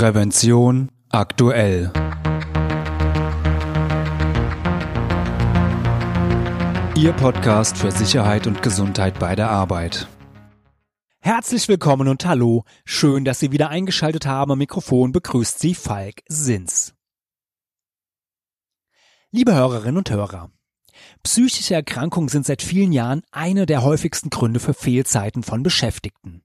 Prävention aktuell. Ihr Podcast für Sicherheit und Gesundheit bei der Arbeit. Herzlich willkommen und hallo. Schön, dass Sie wieder eingeschaltet haben. Am Mikrofon begrüßt Sie Falk Sins. Liebe Hörerinnen und Hörer, psychische Erkrankungen sind seit vielen Jahren eine der häufigsten Gründe für Fehlzeiten von Beschäftigten.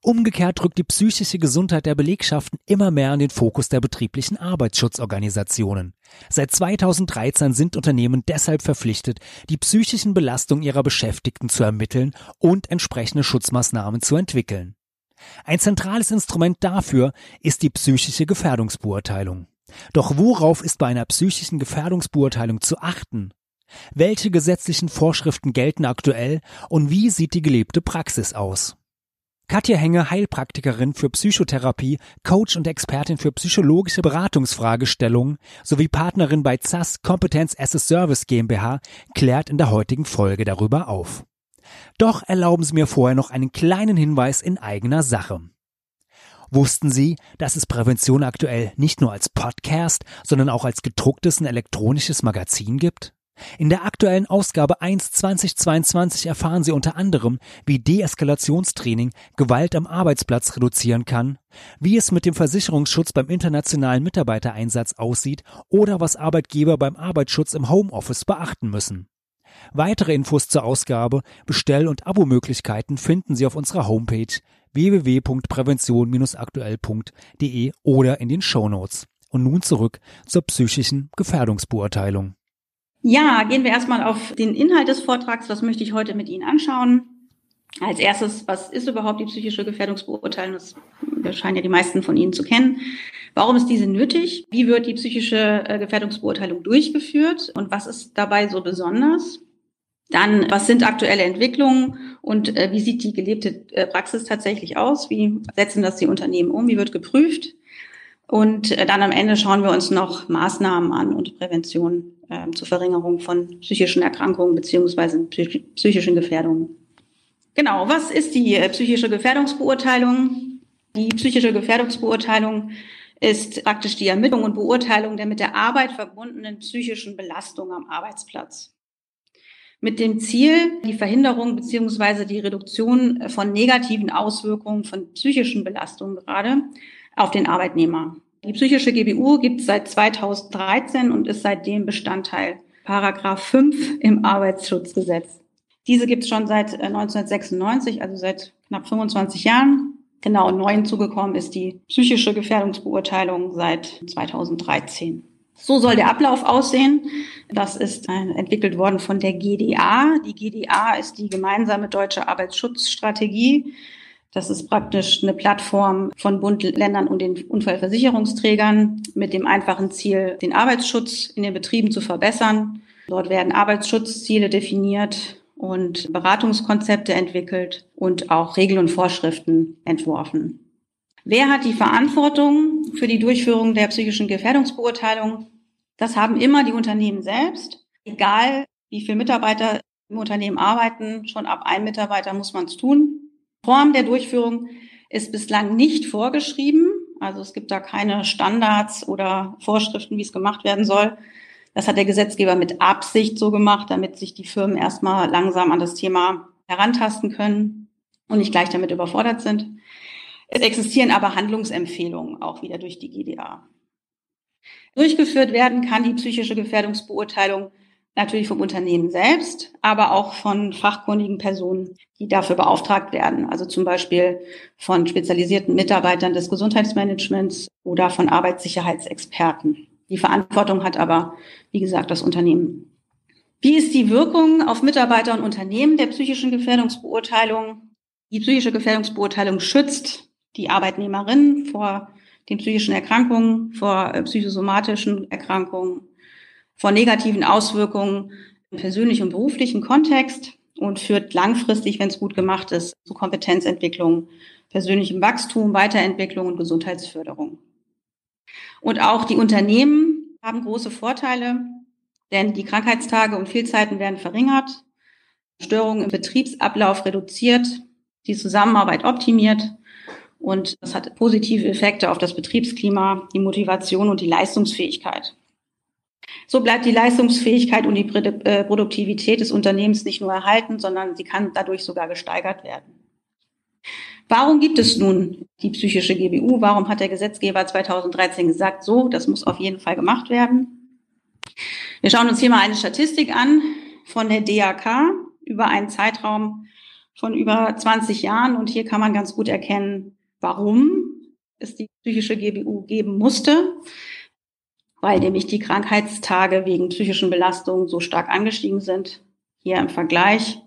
Umgekehrt rückt die psychische Gesundheit der Belegschaften immer mehr an den Fokus der betrieblichen Arbeitsschutzorganisationen. Seit 2013 sind Unternehmen deshalb verpflichtet, die psychischen Belastungen ihrer Beschäftigten zu ermitteln und entsprechende Schutzmaßnahmen zu entwickeln. Ein zentrales Instrument dafür ist die psychische Gefährdungsbeurteilung. Doch worauf ist bei einer psychischen Gefährdungsbeurteilung zu achten? Welche gesetzlichen Vorschriften gelten aktuell und wie sieht die gelebte Praxis aus? Katja Henge, Heilpraktikerin für Psychotherapie, Coach und Expertin für psychologische Beratungsfragestellungen sowie Partnerin bei ZAS Competence as a Service GmbH, klärt in der heutigen Folge darüber auf. Doch erlauben Sie mir vorher noch einen kleinen Hinweis in eigener Sache. Wussten Sie, dass es Prävention aktuell nicht nur als Podcast, sondern auch als gedrucktes und elektronisches Magazin gibt? In der aktuellen Ausgabe 1 2022 erfahren Sie unter anderem, wie Deeskalationstraining Gewalt am Arbeitsplatz reduzieren kann, wie es mit dem Versicherungsschutz beim internationalen Mitarbeitereinsatz aussieht oder was Arbeitgeber beim Arbeitsschutz im Homeoffice beachten müssen. Weitere Infos zur Ausgabe, Bestell- und Abo-Möglichkeiten finden Sie auf unserer Homepage www.prävention-aktuell.de oder in den Shownotes. Und nun zurück zur psychischen Gefährdungsbeurteilung. Ja, gehen wir erstmal auf den Inhalt des Vortrags. Was möchte ich heute mit Ihnen anschauen? Als erstes, was ist überhaupt die psychische Gefährdungsbeurteilung? Das scheinen ja die meisten von Ihnen zu kennen. Warum ist diese nötig? Wie wird die psychische äh, Gefährdungsbeurteilung durchgeführt? Und was ist dabei so besonders? Dann, was sind aktuelle Entwicklungen und äh, wie sieht die gelebte äh, Praxis tatsächlich aus? Wie setzen das die Unternehmen um? Wie wird geprüft? Und äh, dann am Ende schauen wir uns noch Maßnahmen an und Prävention äh, zur Verringerung von psychischen Erkrankungen beziehungsweise psychischen Gefährdungen. Genau, was ist die äh, psychische Gefährdungsbeurteilung? Die psychische Gefährdungsbeurteilung ist praktisch die Ermittlung und Beurteilung der mit der Arbeit verbundenen psychischen Belastungen am Arbeitsplatz. Mit dem Ziel, die Verhinderung beziehungsweise die Reduktion von negativen Auswirkungen von psychischen Belastungen gerade auf den Arbeitnehmer. Die psychische GBU gibt es seit 2013 und ist seitdem Bestandteil Paragraph 5 im Arbeitsschutzgesetz. Diese gibt es schon seit 1996, äh, also seit knapp 25 Jahren. Genau, neu hinzugekommen ist die psychische Gefährdungsbeurteilung seit 2013. So soll der Ablauf aussehen. Das ist äh, entwickelt worden von der GDA. Die GDA ist die gemeinsame deutsche Arbeitsschutzstrategie das ist praktisch eine Plattform von Bund, Ländern und den Unfallversicherungsträgern mit dem einfachen Ziel, den Arbeitsschutz in den Betrieben zu verbessern. Dort werden Arbeitsschutzziele definiert und Beratungskonzepte entwickelt und auch Regeln und Vorschriften entworfen. Wer hat die Verantwortung für die Durchführung der psychischen Gefährdungsbeurteilung? Das haben immer die Unternehmen selbst. Egal, wie viele Mitarbeiter im Unternehmen arbeiten, schon ab einem Mitarbeiter muss man es tun. Form der Durchführung ist bislang nicht vorgeschrieben. Also es gibt da keine Standards oder Vorschriften, wie es gemacht werden soll. Das hat der Gesetzgeber mit Absicht so gemacht, damit sich die Firmen erstmal langsam an das Thema herantasten können und nicht gleich damit überfordert sind. Es existieren aber Handlungsempfehlungen auch wieder durch die GDA. Durchgeführt werden kann die psychische Gefährdungsbeurteilung natürlich vom Unternehmen selbst, aber auch von fachkundigen Personen, die dafür beauftragt werden. Also zum Beispiel von spezialisierten Mitarbeitern des Gesundheitsmanagements oder von Arbeitssicherheitsexperten. Die Verantwortung hat aber, wie gesagt, das Unternehmen. Wie ist die Wirkung auf Mitarbeiter und Unternehmen der psychischen Gefährdungsbeurteilung? Die psychische Gefährdungsbeurteilung schützt die Arbeitnehmerin vor den psychischen Erkrankungen, vor äh, psychosomatischen Erkrankungen, vor negativen Auswirkungen im persönlichen und beruflichen Kontext und führt langfristig, wenn es gut gemacht ist, zu Kompetenzentwicklung, persönlichem Wachstum, Weiterentwicklung und Gesundheitsförderung. Und auch die Unternehmen haben große Vorteile, denn die Krankheitstage und Fehlzeiten werden verringert, Störungen im Betriebsablauf reduziert, die Zusammenarbeit optimiert Und das hat positive Effekte auf das Betriebsklima, die Motivation und die Leistungsfähigkeit. So bleibt die Leistungsfähigkeit und die äh, Produktivität des Unternehmens nicht nur erhalten, sondern sie kann dadurch sogar gesteigert werden. Warum gibt es nun die psychische GBU? Warum hat der Gesetzgeber 2013 gesagt, so, das muss auf jeden Fall gemacht werden? Wir schauen uns hier mal eine Statistik an von der DAK über einen Zeitraum von über 20 Jahren. Und hier kann man ganz gut erkennen, warum es die psychische GBU geben musste, weil nämlich die Krankheitstage wegen psychischen Belastungen so stark angestiegen sind. Hier im Vergleich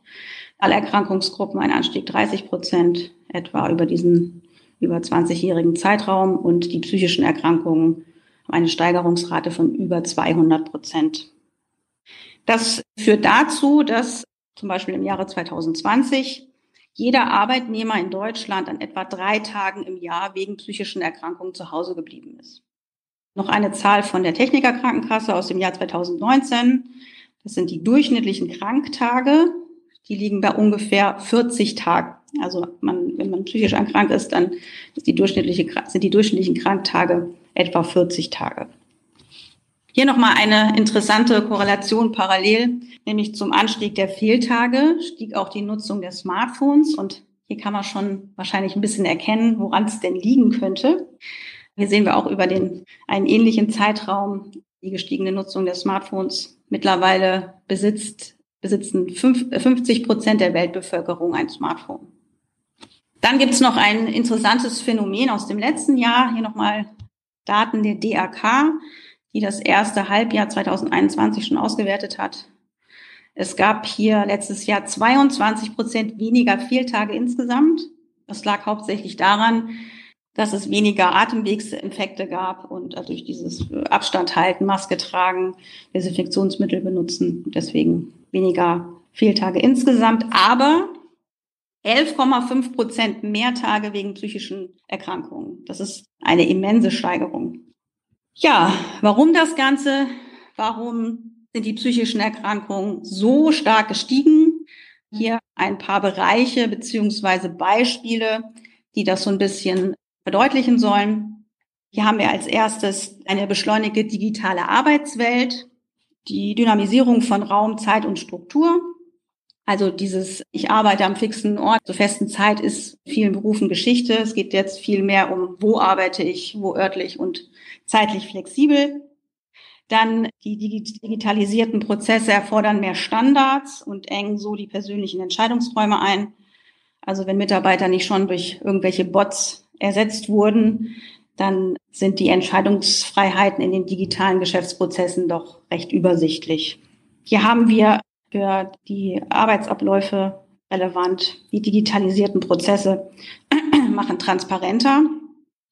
alle Erkrankungsgruppen ein Anstieg 30 Prozent etwa über diesen über 20-jährigen Zeitraum und die psychischen Erkrankungen eine Steigerungsrate von über 200 Prozent. Das führt dazu, dass zum Beispiel im Jahre 2020 jeder Arbeitnehmer in Deutschland an etwa drei Tagen im Jahr wegen psychischen Erkrankungen zu Hause geblieben ist. Noch eine Zahl von der Technikerkrankenkasse aus dem Jahr 2019. Das sind die durchschnittlichen Kranktage. Die liegen bei ungefähr 40 Tagen. Also man, wenn man psychisch erkrankt ist, dann ist die durchschnittliche, sind die durchschnittlichen Kranktage etwa 40 Tage. Hier nochmal eine interessante Korrelation parallel, nämlich zum Anstieg der Fehltage stieg auch die Nutzung der Smartphones und hier kann man schon wahrscheinlich ein bisschen erkennen, woran es denn liegen könnte. Hier sehen wir auch über den, einen ähnlichen Zeitraum die gestiegene Nutzung der Smartphones. Mittlerweile besitzt, besitzen 50 Prozent der Weltbevölkerung ein Smartphone. Dann gibt es noch ein interessantes Phänomen aus dem letzten Jahr. Hier nochmal Daten der DAK die das erste Halbjahr 2021 schon ausgewertet hat. Es gab hier letztes Jahr 22 Prozent weniger Fehltage insgesamt. Das lag hauptsächlich daran, dass es weniger Atemwegsinfekte gab und durch dieses Abstand halten, Maske tragen, Desinfektionsmittel benutzen. Deswegen weniger Fehltage insgesamt, aber 11,5 Prozent mehr Tage wegen psychischen Erkrankungen. Das ist eine immense Steigerung. Ja, warum das Ganze? Warum sind die psychischen Erkrankungen so stark gestiegen? Hier ein paar Bereiche beziehungsweise Beispiele, die das so ein bisschen verdeutlichen sollen. Hier haben wir als erstes eine beschleunigte digitale Arbeitswelt, die Dynamisierung von Raum, Zeit und Struktur. Also dieses, ich arbeite am fixen Ort zur festen Zeit ist vielen Berufen Geschichte. Es geht jetzt viel mehr um, wo arbeite ich, wo örtlich und zeitlich flexibel. Dann die digitalisierten Prozesse erfordern mehr Standards und engen so die persönlichen Entscheidungsräume ein. Also wenn Mitarbeiter nicht schon durch irgendwelche Bots ersetzt wurden, dann sind die Entscheidungsfreiheiten in den digitalen Geschäftsprozessen doch recht übersichtlich. Hier haben wir für die Arbeitsabläufe relevant. Die digitalisierten Prozesse machen transparenter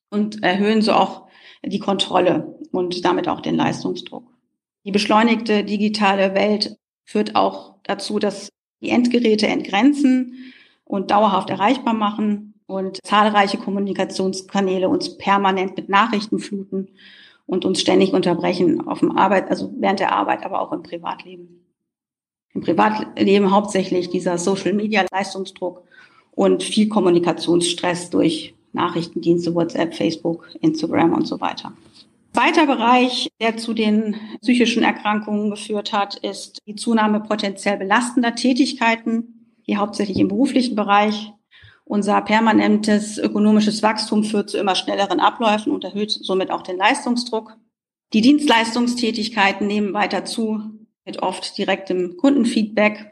und erhöhen so auch die Kontrolle und damit auch den Leistungsdruck. Die beschleunigte digitale Welt führt auch dazu, dass die Endgeräte entgrenzen und dauerhaft erreichbar machen und zahlreiche Kommunikationskanäle uns permanent mit Nachrichten fluten und uns ständig unterbrechen auf dem Arbeit, also während der Arbeit, aber auch im Privatleben im Privatleben hauptsächlich dieser Social Media Leistungsdruck und viel Kommunikationsstress durch Nachrichtendienste, WhatsApp, Facebook, Instagram und so weiter. Weiter Bereich, der zu den psychischen Erkrankungen geführt hat, ist die Zunahme potenziell belastender Tätigkeiten, die hauptsächlich im beruflichen Bereich. Unser permanentes ökonomisches Wachstum führt zu immer schnelleren Abläufen und erhöht somit auch den Leistungsdruck. Die Dienstleistungstätigkeiten nehmen weiter zu, mit oft direktem Kundenfeedback.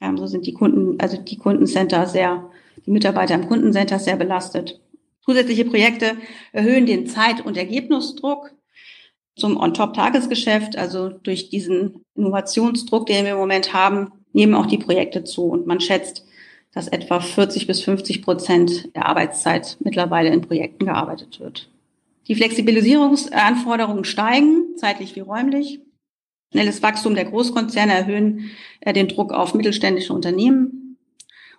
Ähm, so sind die Kunden, also die Kundencenter sehr, die Mitarbeiter im Kundencenter sehr belastet. Zusätzliche Projekte erhöhen den Zeit- und Ergebnisdruck zum On-Top-Tagesgeschäft. Also durch diesen Innovationsdruck, den wir im Moment haben, nehmen auch die Projekte zu. Und man schätzt, dass etwa 40 bis 50 Prozent der Arbeitszeit mittlerweile in Projekten gearbeitet wird. Die Flexibilisierungsanforderungen steigen, zeitlich wie räumlich. Schnelles Wachstum der Großkonzerne erhöhen äh, den Druck auf mittelständische Unternehmen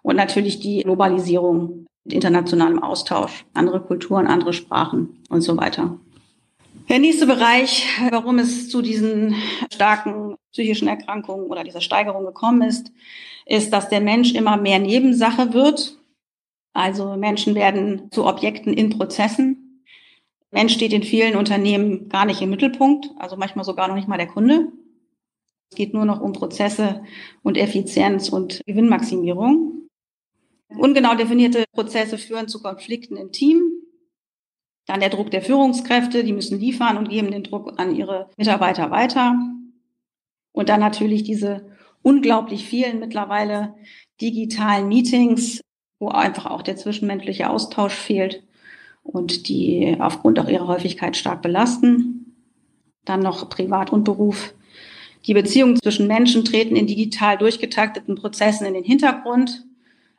und natürlich die Globalisierung mit internationalem Austausch, andere Kulturen, andere Sprachen und so weiter. Der nächste Bereich, warum es zu diesen starken psychischen Erkrankungen oder dieser Steigerung gekommen ist, ist, dass der Mensch immer mehr Nebensache wird. Also Menschen werden zu Objekten in Prozessen. Mensch steht in vielen Unternehmen gar nicht im Mittelpunkt, also manchmal sogar noch nicht mal der Kunde. Es geht nur noch um Prozesse und Effizienz und Gewinnmaximierung. Ungenau definierte Prozesse führen zu Konflikten im Team. Dann der Druck der Führungskräfte, die müssen liefern und geben den Druck an ihre Mitarbeiter weiter. Und dann natürlich diese unglaublich vielen mittlerweile digitalen Meetings, wo einfach auch der zwischenmenschliche Austausch fehlt und die aufgrund auch ihrer Häufigkeit stark belasten. Dann noch Privat und Beruf. Die Beziehungen zwischen Menschen treten in digital durchgetakteten Prozessen in den Hintergrund.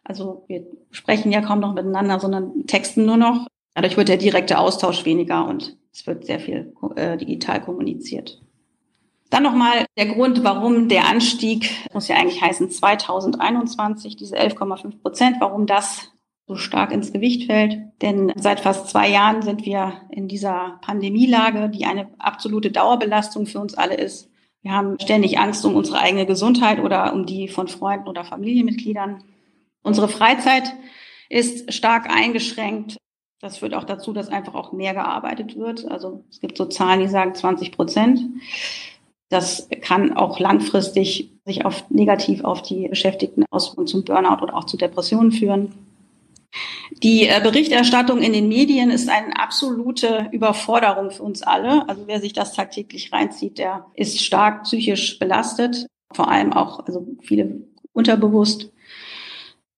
Also wir sprechen ja kaum noch miteinander, sondern texten nur noch. Dadurch wird der direkte Austausch weniger und es wird sehr viel äh, digital kommuniziert. Dann nochmal der Grund, warum der Anstieg, muss ja eigentlich heißen 2021, diese 11,5 Prozent, warum das so stark ins Gewicht fällt. Denn seit fast zwei Jahren sind wir in dieser Pandemielage, die eine absolute Dauerbelastung für uns alle ist. Wir haben ständig Angst um unsere eigene Gesundheit oder um die von Freunden oder Familienmitgliedern. Unsere Freizeit ist stark eingeschränkt. Das führt auch dazu, dass einfach auch mehr gearbeitet wird. Also es gibt so Zahlen, die sagen 20 Prozent. Das kann auch langfristig sich auf, negativ auf die Beschäftigten auswirken, zum Burnout oder auch zu Depressionen führen. Die äh, Berichterstattung in den Medien ist eine absolute Überforderung für uns alle. Also wer sich das tagtäglich reinzieht, der ist stark psychisch belastet, vor allem auch, also viele unterbewusst.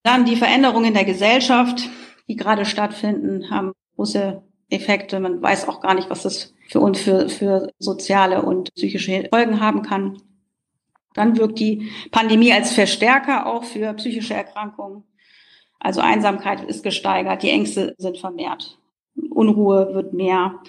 Dann die Veränderungen in der Gesellschaft, die gerade stattfinden, haben große Effekte. Man weiß auch gar nicht, was das für uns für, für soziale und psychische Folgen haben kann. Dann wirkt die Pandemie als Verstärker auch für psychische Erkrankungen. Also Einsamkeit ist gesteigert, die Ängste sind vermehrt, Unruhe wird mehr.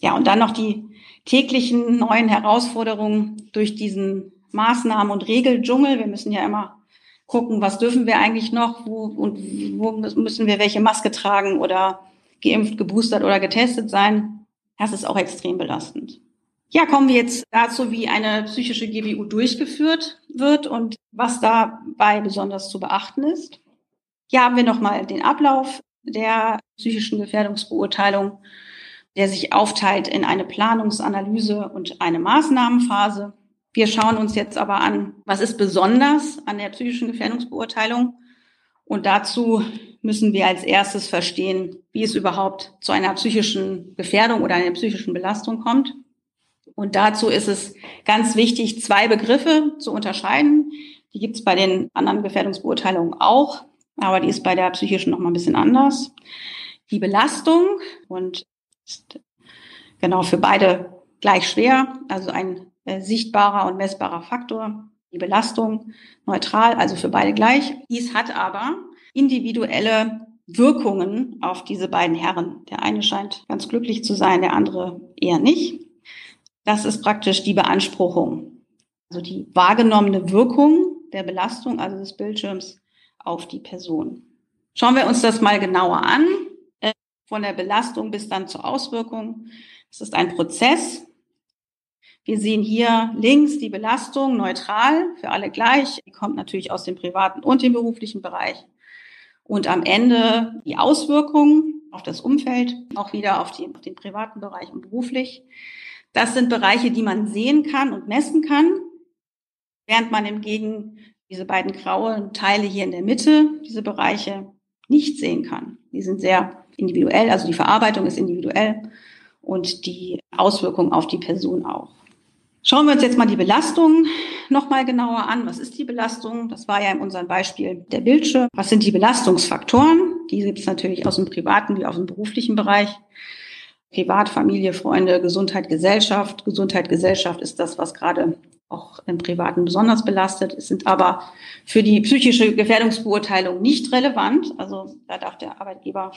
Ja, und dann noch die täglichen neuen Herausforderungen durch diesen Maßnahmen- und Regeldschungel. Wir müssen ja immer gucken, was dürfen wir eigentlich noch, wo und wo müssen wir welche Maske tragen oder geimpft, geboostert oder getestet sein. Das ist auch extrem belastend. Ja, kommen wir jetzt dazu, wie eine psychische GBU durchgeführt wird und was dabei besonders zu beachten ist. Hier haben wir nochmal den Ablauf der psychischen Gefährdungsbeurteilung, der sich aufteilt in eine Planungsanalyse und eine Maßnahmenphase. Wir schauen uns jetzt aber an, was ist besonders an der psychischen Gefährdungsbeurteilung. Und dazu müssen wir als erstes verstehen, wie es überhaupt zu einer psychischen Gefährdung oder einer psychischen Belastung kommt. Und dazu ist es ganz wichtig, zwei Begriffe zu unterscheiden. Die gibt es bei den anderen Gefährdungsbeurteilungen auch aber die ist bei der psychischen noch mal ein bisschen anders. Die Belastung und ist genau für beide gleich schwer, also ein äh, sichtbarer und messbarer Faktor. Die Belastung neutral, also für beide gleich. Dies hat aber individuelle Wirkungen auf diese beiden Herren. Der eine scheint ganz glücklich zu sein, der andere eher nicht. Das ist praktisch die Beanspruchung. Also die wahrgenommene Wirkung der Belastung, also des Bildschirms, auf die Person. Schauen wir uns das mal genauer an, äh, von der Belastung bis dann zur Auswirkung. Es ist ein Prozess. Wir sehen hier links die Belastung neutral, für alle gleich. Die kommt natürlich aus dem privaten und dem beruflichen Bereich. Und am Ende die Auswirkungen auf das Umfeld, auch wieder auf, die, auf den privaten Bereich und beruflich. Das sind Bereiche, die man sehen kann und messen kann, während man hingegen diese beiden grauen Teile hier in der Mitte, diese Bereiche, nicht sehen kann. Die sind sehr individuell, also die Verarbeitung ist individuell und die Auswirkungen auf die Person auch. Schauen wir uns jetzt mal die Belastung nochmal genauer an. Was ist die Belastung? Das war ja in unserem Beispiel der Bildschirm. Was sind die Belastungsfaktoren? Die gibt es natürlich aus dem privaten wie aus dem beruflichen Bereich. Privat, Familie, Freunde, Gesundheit, Gesellschaft. Gesundheit, Gesellschaft ist das, was gerade auch im Privaten besonders belastet, sind aber für die psychische Gefährdungsbeurteilung nicht relevant. Also da darf der Arbeitgeber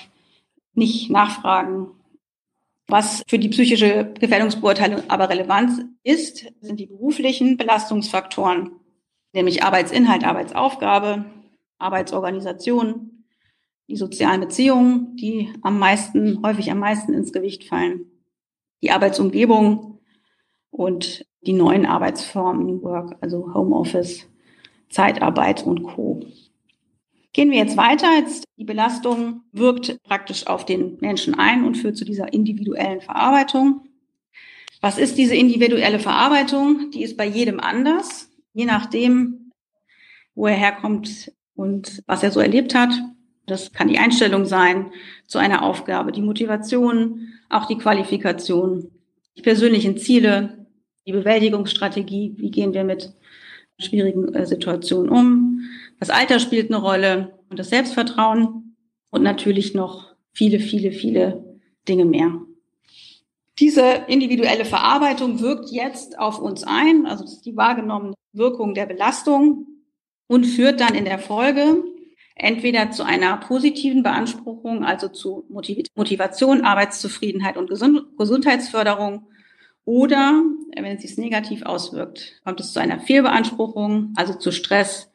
nicht nachfragen. Was für die psychische Gefährdungsbeurteilung aber relevant ist, sind die beruflichen Belastungsfaktoren, nämlich Arbeitsinhalt, Arbeitsaufgabe, Arbeitsorganisation, die sozialen Beziehungen, die am meisten, häufig am meisten ins Gewicht fallen, die Arbeitsumgebung und die neuen Arbeitsformen, New Work, also Homeoffice, Zeitarbeit und Co. Gehen wir jetzt weiter. Jetzt die Belastung wirkt praktisch auf den Menschen ein und führt zu dieser individuellen Verarbeitung. Was ist diese individuelle Verarbeitung? Die ist bei jedem anders, je nachdem, wo er herkommt und was er so erlebt hat. Das kann die Einstellung sein zu einer Aufgabe, die Motivation, auch die Qualifikation, die persönlichen Ziele, die Bewältigungsstrategie, wie gehen wir mit schwierigen äh, Situationen um. Das Alter spielt eine Rolle und das Selbstvertrauen und natürlich noch viele, viele, viele Dinge mehr. Diese individuelle Verarbeitung wirkt jetzt auf uns ein, also die wahrgenommene Wirkung der Belastung und führt dann in der Folge entweder zu einer positiven Beanspruchung, also zu Motivation, Arbeitszufriedenheit und Gesundheitsförderung oder, wenn es sich negativ auswirkt, kommt es zu einer Fehlbeanspruchung, also zu Stress,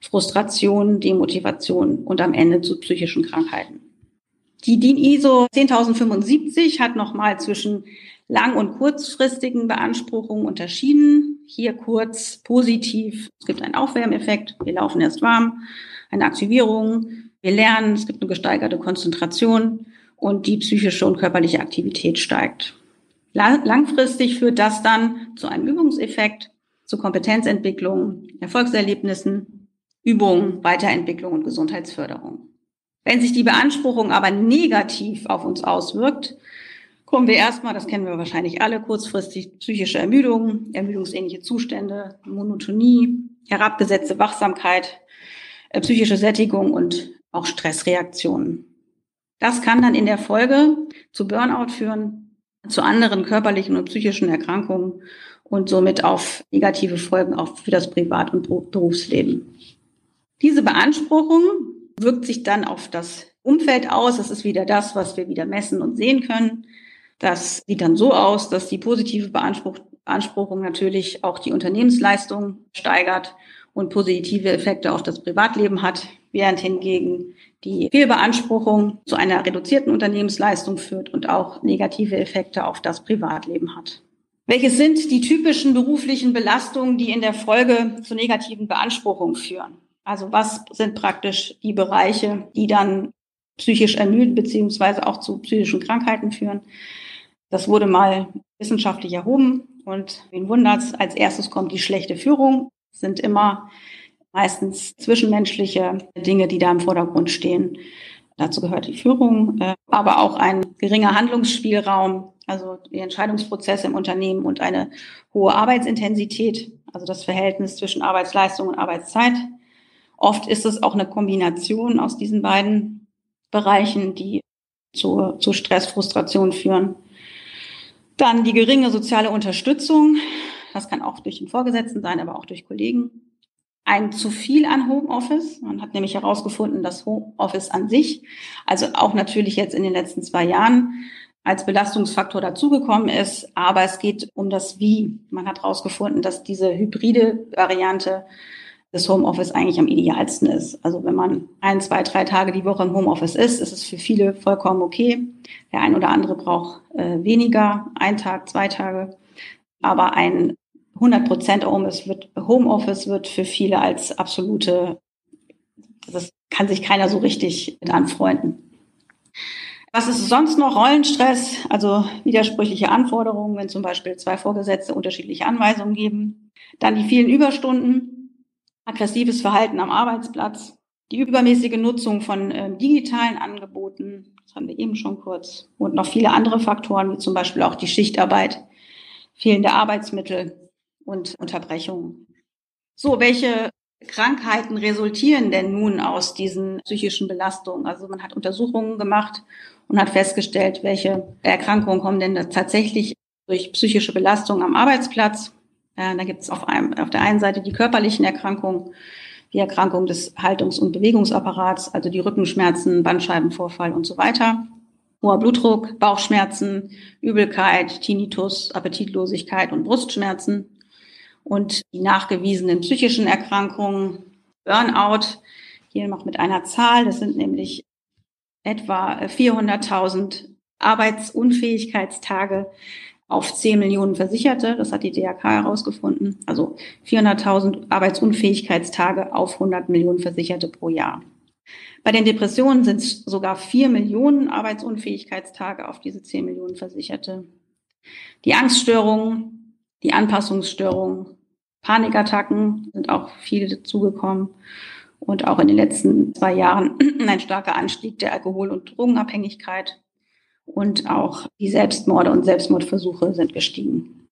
Frustration, Demotivation und am Ende zu psychischen Krankheiten. Die DIN ISO 10075 hat nochmal zwischen lang- und kurzfristigen Beanspruchungen unterschieden. Hier kurz positiv. Es gibt einen Aufwärmeffekt. Wir laufen erst warm. Eine Aktivierung. Wir lernen. Es gibt eine gesteigerte Konzentration und die psychische und körperliche Aktivität steigt. Langfristig führt das dann zu einem Übungseffekt, zu Kompetenzentwicklung, Erfolgserlebnissen, Übungen, Weiterentwicklung und Gesundheitsförderung. Wenn sich die Beanspruchung aber negativ auf uns auswirkt, kommen wir erstmal, das kennen wir wahrscheinlich alle, kurzfristig psychische Ermüdung, ermüdungsähnliche Zustände, Monotonie, herabgesetzte Wachsamkeit, äh, psychische Sättigung und auch Stressreaktionen. Das kann dann in der Folge zu Burnout führen, zu anderen körperlichen und psychischen Erkrankungen und somit auf negative Folgen auch für das Privat- und Berufsleben. Diese Beanspruchung wirkt sich dann auf das Umfeld aus. Das ist wieder das, was wir wieder messen und sehen können. Das sieht dann so aus, dass die positive Beanspruch Beanspruchung natürlich auch die Unternehmensleistung steigert und positive Effekte auf das Privatleben hat, während hingegen die Fehlbeanspruchung zu einer reduzierten Unternehmensleistung führt und auch negative Effekte auf das Privatleben hat. Welches sind die typischen beruflichen Belastungen, die in der Folge zu negativen Beanspruchungen führen? Also was sind praktisch die Bereiche, die dann psychisch ermüden beziehungsweise auch zu psychischen Krankheiten führen? Das wurde mal wissenschaftlich erhoben und wen wundert's, als erstes kommt die schlechte Führung, das sind immer meistens zwischenmenschliche Dinge, die da im Vordergrund stehen. Dazu gehört die Führung, äh, aber auch ein geringer Handlungsspielraum, also die Entscheidungsprozesse im Unternehmen und eine hohe Arbeitsintensität, also das Verhältnis zwischen Arbeitsleistung und Arbeitszeit. Oft ist es auch eine Kombination aus diesen beiden Bereichen, die zu, zu Stress, Frustration führen. Dann die geringe soziale Unterstützung. Das kann auch durch den Vorgesetzten sein, aber auch durch Kollegen ein zu viel an Homeoffice. Man hat nämlich herausgefunden, dass Homeoffice an sich, also auch natürlich jetzt in den letzten zwei Jahren, als Belastungsfaktor dazugekommen ist. Aber es geht um das Wie. Man hat herausgefunden, dass diese hybride Variante des Homeoffice eigentlich am idealsten ist. Also wenn man ein, zwei, drei Tage die Woche im Homeoffice ist, ist es für viele vollkommen okay. Der ein oder andere braucht äh, weniger, ein Tag, zwei Tage. Aber ein 100 Prozent Homeoffice wird, Homeoffice wird für viele als absolute, das kann sich keiner so richtig mit anfreunden. Was ist sonst noch? Rollenstress, also widersprüchliche Anforderungen, wenn zum Beispiel zwei Vorgesetzte unterschiedliche Anweisungen geben. Dann die vielen Überstunden, aggressives Verhalten am Arbeitsplatz, die übermäßige Nutzung von äh, digitalen Angeboten, das haben wir eben schon kurz, und noch viele andere Faktoren, wie zum Beispiel auch die Schichtarbeit, fehlende Arbeitsmittel, und Unterbrechungen. So, welche Krankheiten resultieren denn nun aus diesen psychischen Belastungen? Also man hat Untersuchungen gemacht und hat festgestellt, welche Erkrankungen kommen denn tatsächlich durch psychische Belastung am Arbeitsplatz. Äh, da gibt es auf, auf der einen Seite die körperlichen Erkrankungen, die Erkrankung des Haltungs- und Bewegungsapparats, also die Rückenschmerzen, Bandscheibenvorfall und so weiter. Hoher Blutdruck, Bauchschmerzen, Übelkeit, Tinnitus, Appetitlosigkeit und Brustschmerzen und die nachgewiesenen psychischen Erkrankungen, Burnout, hier noch mit einer Zahl, das sind nämlich etwa 400.000 Arbeitsunfähigkeitstage auf 10 Millionen Versicherte. Das hat die DRK herausgefunden. Also 400.000 Arbeitsunfähigkeitstage auf 100 Millionen Versicherte pro Jahr. Bei den Depressionen sind es sogar vier Millionen Arbeitsunfähigkeitstage auf diese zehn Millionen Versicherte. Die Angststörungen, die Anpassungsstörungen, Panikattacken sind auch viele dazugekommen und auch in den letzten zwei Jahren ein starker Anstieg der Alkohol- und Drogenabhängigkeit und auch die Selbstmorde und Selbstmordversuche sind gestiegen.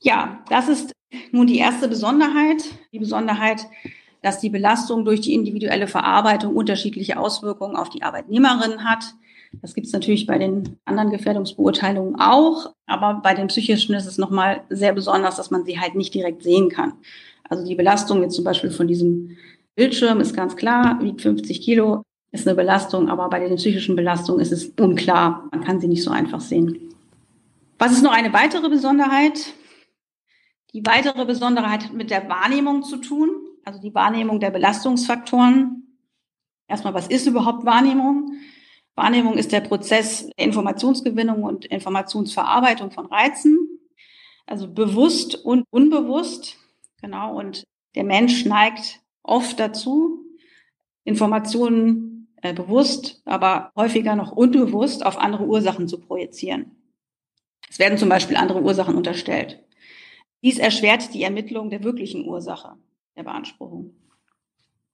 Ja, das ist nun die erste Besonderheit. Die Besonderheit, dass die Belastung durch die individuelle Verarbeitung unterschiedliche Auswirkungen auf die Arbeitnehmerin hat. Das gibt es natürlich bei den anderen Gefährdungsbeurteilungen auch, aber bei den psychischen ist es nochmal sehr besonders, dass man sie halt nicht direkt sehen kann. Also die Belastung jetzt zum Beispiel von diesem Bildschirm ist ganz klar, wiegt 50 Kilo, ist eine Belastung, aber bei den psychischen Belastungen ist es unklar. Man kann sie nicht so einfach sehen. Was ist noch eine weitere Besonderheit? Die weitere Besonderheit hat mit der Wahrnehmung zu tun, also die Wahrnehmung der Belastungsfaktoren. Erstmal, was ist überhaupt Wahrnehmung? Wahrnehmung ist der Prozess der Informationsgewinnung und Informationsverarbeitung von Reizen, also bewusst und unbewusst. Genau, und der Mensch neigt oft dazu, Informationen äh, bewusst, aber häufiger noch unbewusst auf andere Ursachen zu projizieren. Es werden zum Beispiel andere Ursachen unterstellt. Dies erschwert die Ermittlung der wirklichen Ursache der Beanspruchung.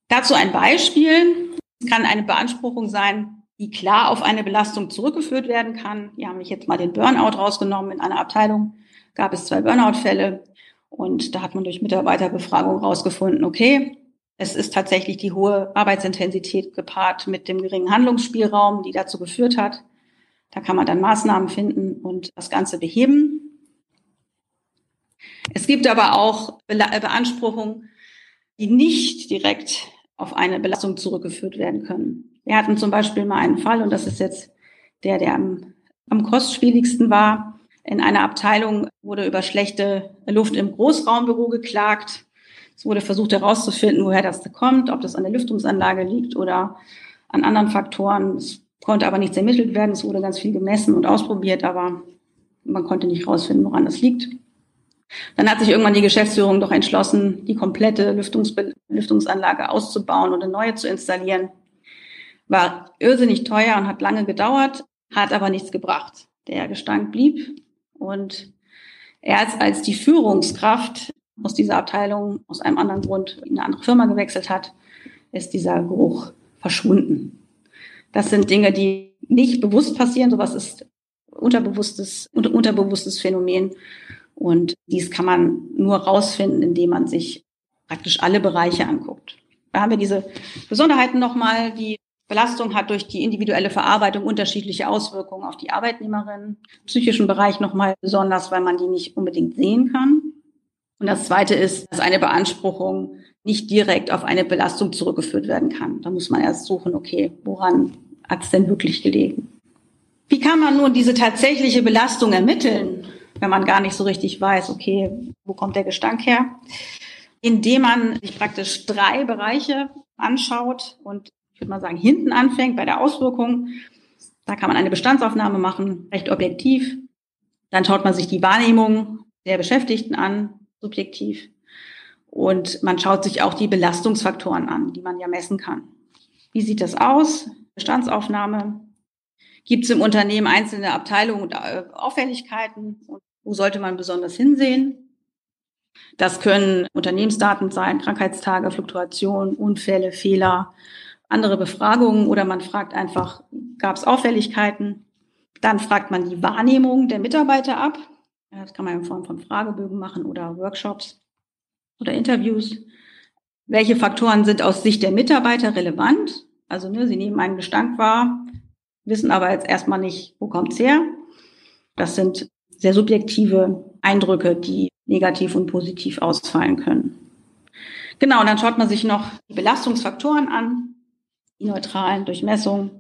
Dazu ein Beispiel. Es kann eine Beanspruchung sein, die klar auf eine Belastung zurückgeführt werden kann. Hier haben wir jetzt mal den Burnout rausgenommen. In einer Abteilung gab es zwei Burnout-Fälle. Und da hat man durch Mitarbeiterbefragung rausgefunden, okay, es ist tatsächlich die hohe Arbeitsintensität gepaart mit dem geringen Handlungsspielraum, die dazu geführt hat. Da kann man dann Maßnahmen finden und das Ganze beheben. Es gibt aber auch Beanspruchungen, die nicht direkt auf eine Belastung zurückgeführt werden können. Wir hatten zum Beispiel mal einen Fall, und das ist jetzt der, der am, am kostspieligsten war. In einer Abteilung wurde über schlechte Luft im Großraumbüro geklagt. Es wurde versucht herauszufinden, woher das kommt, ob das an der Lüftungsanlage liegt oder an anderen Faktoren. Es konnte aber nichts ermittelt werden. Es wurde ganz viel gemessen und ausprobiert, aber man konnte nicht herausfinden, woran das liegt. Dann hat sich irgendwann die Geschäftsführung doch entschlossen, die komplette Lüftungs Lüftungsanlage auszubauen und eine neue zu installieren. War irrsinnig teuer und hat lange gedauert, hat aber nichts gebracht. Der Gestank blieb und erst als die Führungskraft aus dieser Abteilung aus einem anderen Grund in eine andere Firma gewechselt hat, ist dieser Geruch verschwunden. Das sind Dinge, die nicht bewusst passieren. Sowas ist unterbewusstes, unter, unterbewusstes Phänomen. Und dies kann man nur rausfinden, indem man sich praktisch alle Bereiche anguckt. Da haben wir diese Besonderheiten nochmal, die Belastung hat durch die individuelle Verarbeitung unterschiedliche Auswirkungen auf die Arbeitnehmerin. Im psychischen Bereich nochmal besonders, weil man die nicht unbedingt sehen kann. Und das Zweite ist, dass eine Beanspruchung nicht direkt auf eine Belastung zurückgeführt werden kann. Da muss man erst suchen, okay, woran hat es denn wirklich gelegen? Wie kann man nun diese tatsächliche Belastung ermitteln, wenn man gar nicht so richtig weiß, okay, wo kommt der Gestank her? Indem man sich praktisch drei Bereiche anschaut und ich würde mal sagen, hinten anfängt bei der Auswirkung. Da kann man eine Bestandsaufnahme machen, recht objektiv. Dann schaut man sich die Wahrnehmung der Beschäftigten an, subjektiv. Und man schaut sich auch die Belastungsfaktoren an, die man ja messen kann. Wie sieht das aus? Bestandsaufnahme. Gibt es im Unternehmen einzelne Abteilungen und äh, Auffälligkeiten? Und wo sollte man besonders hinsehen? Das können Unternehmensdaten sein, Krankheitstage, Fluktuation, Unfälle, Fehler, andere Befragungen oder man fragt einfach, gab es Auffälligkeiten? Dann fragt man die Wahrnehmung der Mitarbeiter ab. Das kann man in Form von Fragebögen machen oder Workshops oder Interviews. Welche Faktoren sind aus Sicht der Mitarbeiter relevant? Also ne, sie nehmen einen Gestank wahr, wissen aber jetzt erstmal nicht, wo kommt's her. Das sind sehr subjektive Eindrücke, die negativ und positiv ausfallen können. Genau, und dann schaut man sich noch die Belastungsfaktoren an die neutralen Durchmessung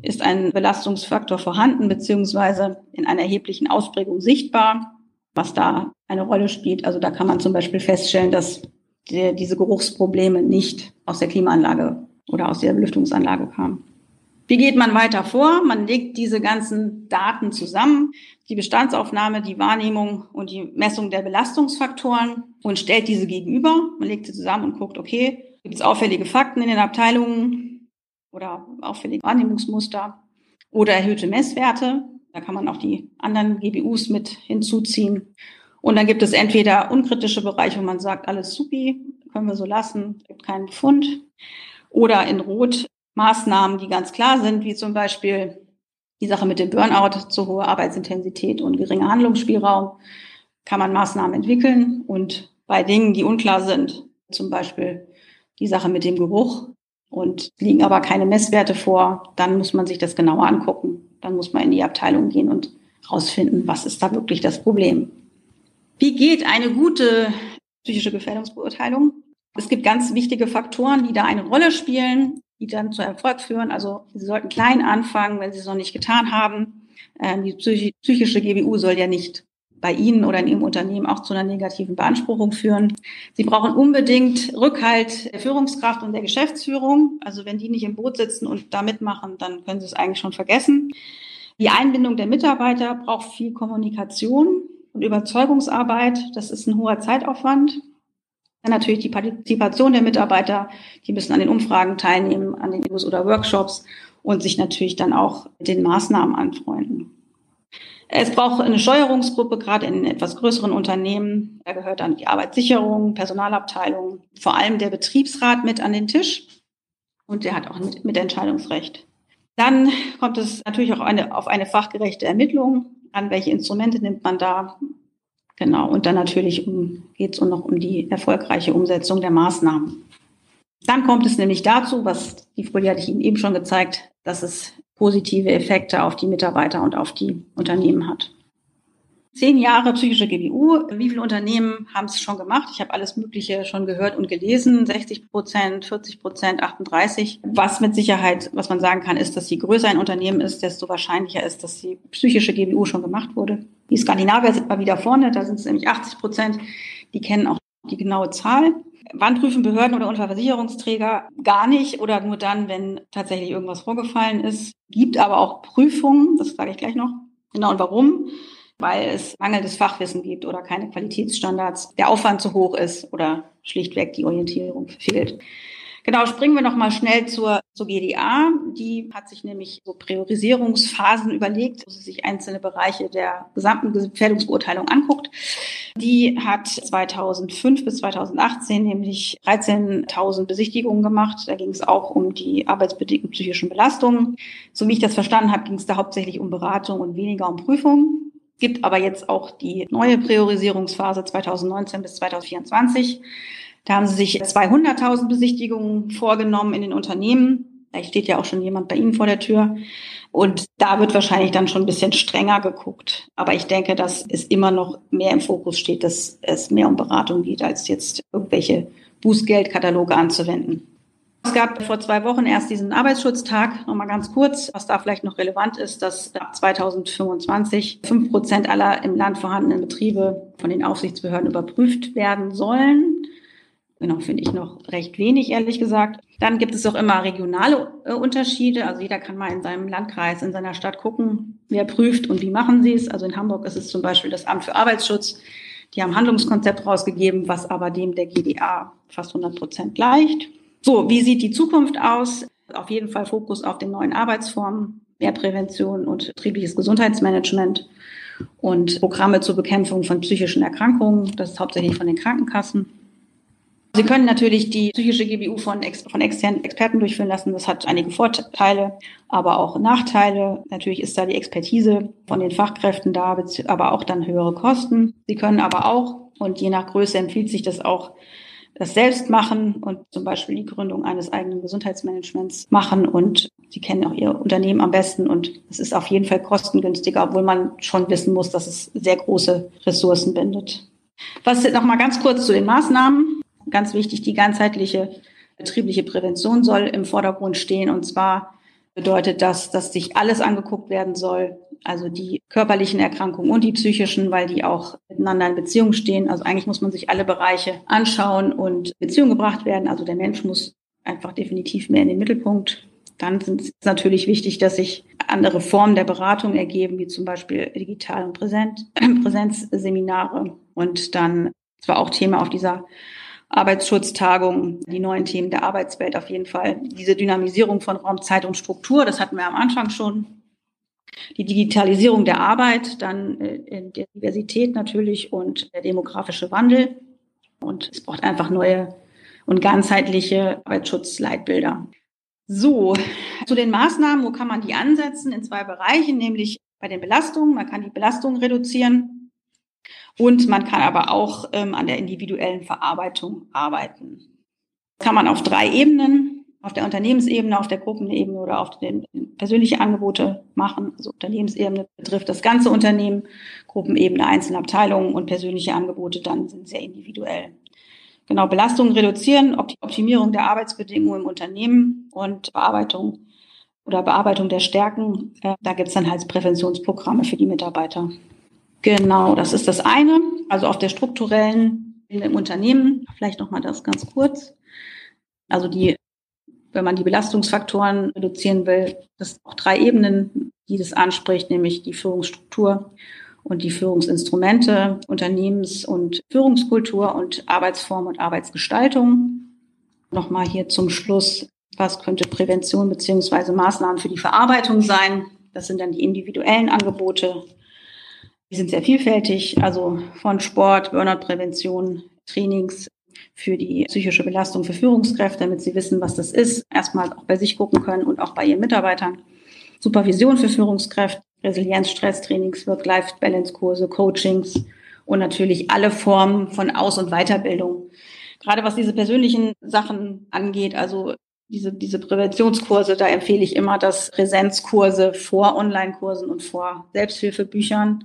ist ein Belastungsfaktor vorhanden beziehungsweise in einer erheblichen Ausprägung sichtbar, was da eine Rolle spielt. Also da kann man zum Beispiel feststellen, dass die, diese Geruchsprobleme nicht aus der Klimaanlage oder aus der Belüftungsanlage kamen. Wie geht man weiter vor? Man legt diese ganzen Daten zusammen, die Bestandsaufnahme, die Wahrnehmung und die Messung der Belastungsfaktoren und stellt diese gegenüber. Man legt sie zusammen und guckt, okay, Gibt es auffällige Fakten in den Abteilungen oder auffällige Wahrnehmungsmuster oder erhöhte Messwerte? Da kann man auch die anderen GBUs mit hinzuziehen. Und dann gibt es entweder unkritische Bereiche, wo man sagt, alles supi, können wir so lassen, gibt keinen Befund. Oder in Rot Maßnahmen, die ganz klar sind, wie zum Beispiel die Sache mit dem Burnout, zu hohe Arbeitsintensität und geringer Handlungsspielraum, kann man Maßnahmen entwickeln. Und bei Dingen, die unklar sind, zum Beispiel die Sache mit dem Geruch und liegen aber keine Messwerte vor, dann muss man sich das genauer angucken. Dann muss man in die Abteilung gehen und rausfinden, was ist da wirklich das Problem. Wie geht eine gute psychische Gefährdungsbeurteilung? Es gibt ganz wichtige Faktoren, die da eine Rolle spielen, die dann zu Erfolg führen. Also Sie sollten klein anfangen, wenn Sie es noch nicht getan haben. Ähm, die psychische GBU soll ja nicht bei Ihnen oder in Ihrem Unternehmen auch zu einer negativen Beanspruchung führen. Sie brauchen unbedingt Rückhalt der Führungskraft und der Geschäftsführung. Also wenn die nicht im Boot sitzen und da mitmachen, dann können Sie es eigentlich schon vergessen. Die Einbindung der Mitarbeiter braucht viel Kommunikation und Überzeugungsarbeit. Das ist ein hoher Zeitaufwand. Dann natürlich die Partizipation der Mitarbeiter. Die müssen an den Umfragen teilnehmen, an den News oder Workshops und sich natürlich dann auch mit den Maßnahmen anfreunden. Es braucht eine Steuerungsgruppe, gerade in etwas größeren Unternehmen. Da gehört dann die Arbeitssicherung, Personalabteilung, vor allem der Betriebsrat mit an den Tisch. Und der hat auch mit, mit Entscheidungsrecht. Dann kommt es natürlich auch eine, auf eine fachgerechte Ermittlung an, welche Instrumente nimmt man da. Genau, und dann natürlich um, geht es noch um die erfolgreiche Umsetzung der Maßnahmen. Dann kommt es nämlich dazu, was die Folie hatte ich Ihnen eben schon gezeigt, dass es positive Effekte auf die Mitarbeiter und auf die Unternehmen hat. Zehn Jahre psychische GBU. Wie viele Unternehmen haben es schon gemacht? Ich habe alles Mögliche schon gehört und gelesen. 60 Prozent, 40 Prozent, 38. Was mit Sicherheit, was man sagen kann, ist, dass je größer ein Unternehmen ist, desto wahrscheinlicher ist, dass die psychische GBU schon gemacht wurde. Die Skandinavier sind mal wieder vorne. Da sind es nämlich 80 Prozent. Die kennen auch die genaue Zahl. Wann prüfen Behörden oder Unfallversicherungsträger? Gar nicht oder nur dann, wenn tatsächlich irgendwas vorgefallen ist. Gibt aber auch Prüfungen, das sage ich gleich noch. Genau, und warum? weil es mangelndes Fachwissen gibt oder keine Qualitätsstandards, der Aufwand zu hoch ist oder schlichtweg die Orientierung fehlt. Genau, springen wir nochmal schnell zur, zur GDA. Die hat sich nämlich so Priorisierungsphasen überlegt, wo sie sich einzelne Bereiche der gesamten Gefährdungsbeurteilung anguckt. Die hat 2005 bis 2018 nämlich 13.000 Besichtigungen gemacht. Da ging es auch um die arbeitsbedingten psychischen Belastungen. So wie ich das verstanden habe, ging es da hauptsächlich um Beratung und weniger um Prüfungen gibt aber jetzt auch die neue Priorisierungsphase 2019 bis 2024. Da haben sie sich 200.000 Besichtigungen vorgenommen in den Unternehmen. Da steht ja auch schon jemand bei Ihnen vor der Tür. Und da wird wahrscheinlich dann schon ein bisschen strenger geguckt. Aber ich denke, dass es immer noch mehr im Fokus steht, dass es mehr um Beratung geht, als jetzt irgendwelche Bußgeldkataloge anzuwenden. Es gab vor zwei Wochen erst diesen Arbeitsschutztag. Nochmal ganz kurz, was da vielleicht noch relevant ist, dass ab 2025 fünf Prozent aller im Land vorhandenen Betriebe von den Aufsichtsbehörden überprüft werden sollen. Genau, finde ich noch recht wenig, ehrlich gesagt. Dann gibt es auch immer regionale äh, Unterschiede. Also jeder kann mal in seinem Landkreis, in seiner Stadt gucken, wer prüft und wie machen sie es. Also in Hamburg ist es zum Beispiel das Amt für Arbeitsschutz. Die haben Handlungskonzept rausgegeben, was aber dem der GDA fast 100 Prozent gleicht. So, wie sieht die Zukunft aus? Auf jeden Fall Fokus auf den neuen Arbeitsformen, mehr Prävention und betriebliches Gesundheitsmanagement und Programme zur Bekämpfung von psychischen Erkrankungen. Das ist hauptsächlich von den Krankenkassen. Sie können natürlich die psychische GBU von, ex von externen Experten durchführen lassen. Das hat einige Vorteile, aber auch Nachteile. Natürlich ist da die Expertise von den Fachkräften da, aber auch dann höhere Kosten. Sie können aber auch, und je nach Größe empfiehlt sich das auch, das selbst machen und zum Beispiel die Gründung eines eigenen Gesundheitsmanagements machen und sie kennen auch ihr Unternehmen am besten und es ist auf jeden Fall kostengünstiger, obwohl man schon wissen muss, dass es sehr große Ressourcen bindet. Was noch mal ganz kurz zu den Maßnahmen. Ganz wichtig, die ganzheitliche betriebliche Prävention soll im Vordergrund stehen und zwar bedeutet das, dass sich alles angeguckt werden soll, also die körperlichen Erkrankungen und die psychischen, weil die auch miteinander in Beziehung stehen. Also eigentlich muss man sich alle Bereiche anschauen und Beziehung gebracht werden. Also der Mensch muss einfach definitiv mehr in den Mittelpunkt. Dann ist es natürlich wichtig, dass sich andere Formen der Beratung ergeben, wie zum Beispiel digital und Präsent, Präsenzseminare. Und dann, das war auch Thema auf dieser Arbeitsschutztagung, die neuen Themen der Arbeitswelt auf jeden Fall. Diese Dynamisierung von Raum, Zeit und Struktur, das hatten wir am Anfang schon. Die Digitalisierung der Arbeit, dann äh, der Diversität natürlich und der demografische Wandel. Und es braucht einfach neue und ganzheitliche Arbeitsschutzleitbilder. So, zu den Maßnahmen, wo kann man die ansetzen? In zwei Bereichen, nämlich bei den Belastungen. Man kann die Belastungen reduzieren und man kann aber auch ähm, an der individuellen Verarbeitung arbeiten. Das kann man auf drei Ebenen, auf der Unternehmensebene, auf der Gruppenebene oder auf den persönliche Angebote machen. Also Unternehmensebene betrifft das ganze Unternehmen, Gruppenebene einzelne Abteilungen und persönliche Angebote dann sind sehr individuell. Genau, Belastungen reduzieren, Optimierung der Arbeitsbedingungen im Unternehmen und Bearbeitung oder Bearbeitung der Stärken. Äh, da gibt es dann halt Präventionsprogramme für die Mitarbeiter. Genau, das ist das eine. Also auf der strukturellen im Unternehmen, vielleicht nochmal das ganz kurz. Also die, wenn man die Belastungsfaktoren reduzieren will, das sind auch drei Ebenen, die das anspricht, nämlich die Führungsstruktur und die Führungsinstrumente, Unternehmens- und Führungskultur und Arbeitsform und Arbeitsgestaltung. Nochmal hier zum Schluss, was könnte Prävention beziehungsweise Maßnahmen für die Verarbeitung sein? Das sind dann die individuellen Angebote, die sind sehr vielfältig, also von Sport, Burnout-Prävention, Trainings für die psychische Belastung für Führungskräfte, damit sie wissen, was das ist, erstmal auch bei sich gucken können und auch bei ihren Mitarbeitern. Supervision für Führungskräfte, Resilienz, Stresstrainings, Work-Life-Balance-Kurse, Coachings und natürlich alle Formen von Aus- und Weiterbildung. Gerade was diese persönlichen Sachen angeht, also diese, diese Präventionskurse, da empfehle ich immer das Präsenzkurse vor Online-Kursen und vor Selbsthilfebüchern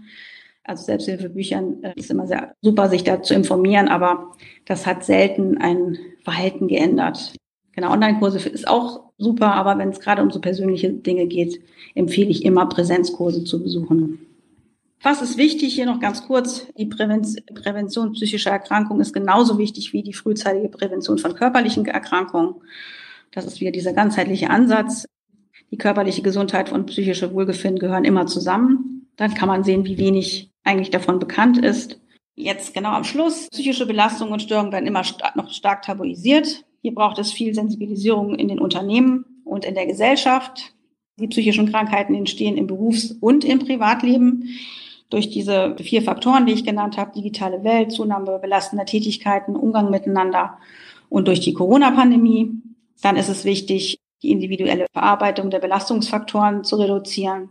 also Selbsthilfebüchern äh, ist immer sehr super, sich da zu informieren, aber das hat selten ein Verhalten geändert. Genau, Online-Kurse ist auch super, aber wenn es gerade um so persönliche Dinge geht, empfehle ich immer Präsenzkurse zu besuchen. Was ist wichtig hier noch ganz kurz? Die Prävention psychischer Erkrankungen ist genauso wichtig wie die frühzeitige Prävention von körperlichen Erkrankungen. Das ist wieder dieser ganzheitliche Ansatz. Die körperliche Gesundheit und psychische Wohlbefinden gehören immer zusammen. Dann kann man sehen, wie wenig eigentlich davon bekannt ist. Jetzt genau am Schluss. Psychische Belastungen und Störungen werden immer st noch stark tabuisiert. Hier braucht es viel Sensibilisierung in den Unternehmen und in der Gesellschaft. Die psychischen Krankheiten entstehen im Berufs- und im Privatleben durch diese vier Faktoren, die ich genannt habe, digitale Welt, Zunahme belastender Tätigkeiten, Umgang miteinander und durch die Corona-Pandemie. Dann ist es wichtig, die individuelle Verarbeitung der Belastungsfaktoren zu reduzieren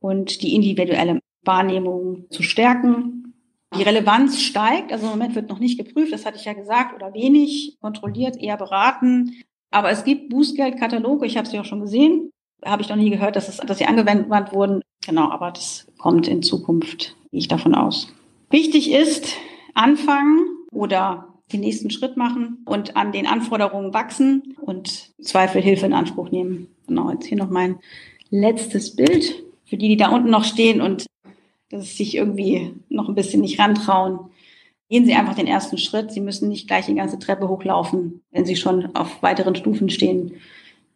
und die individuelle Wahrnehmung zu stärken. Die Relevanz steigt, also im Moment wird noch nicht geprüft, das hatte ich ja gesagt, oder wenig kontrolliert, eher beraten. Aber es gibt Bußgeldkataloge, ich habe sie auch schon gesehen, habe ich noch nie gehört, dass, es, dass sie angewandt wurden. Genau, aber das kommt in Zukunft, gehe ich davon aus. Wichtig ist, anfangen oder den nächsten Schritt machen und an den Anforderungen wachsen und Zweifel Hilfe in Anspruch nehmen. Genau, jetzt hier noch mein letztes Bild für die, die da unten noch stehen und dass sich irgendwie noch ein bisschen nicht rantrauen. Gehen Sie einfach den ersten Schritt. Sie müssen nicht gleich die ganze Treppe hochlaufen, wenn Sie schon auf weiteren Stufen stehen.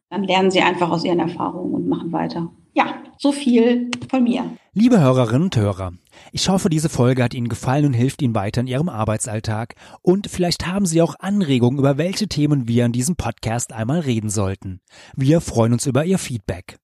Dann lernen Sie einfach aus Ihren Erfahrungen und machen weiter. Ja, so viel von mir. Liebe Hörerinnen und Hörer, ich hoffe, diese Folge hat Ihnen gefallen und hilft Ihnen weiter in Ihrem Arbeitsalltag. Und vielleicht haben Sie auch Anregungen, über welche Themen wir in diesem Podcast einmal reden sollten. Wir freuen uns über Ihr Feedback.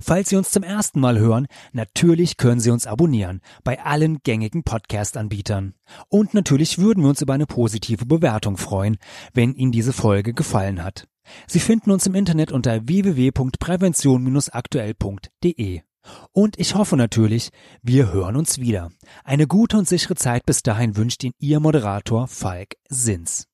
Falls Sie uns zum ersten Mal hören, natürlich können Sie uns abonnieren bei allen gängigen Podcast-Anbietern. Und natürlich würden wir uns über eine positive Bewertung freuen, wenn Ihnen diese Folge gefallen hat. Sie finden uns im Internet unter www.prävention-aktuell.de. Und ich hoffe natürlich, wir hören uns wieder. Eine gute und sichere Zeit bis dahin wünscht Ihnen Ihr Moderator Falk Sins.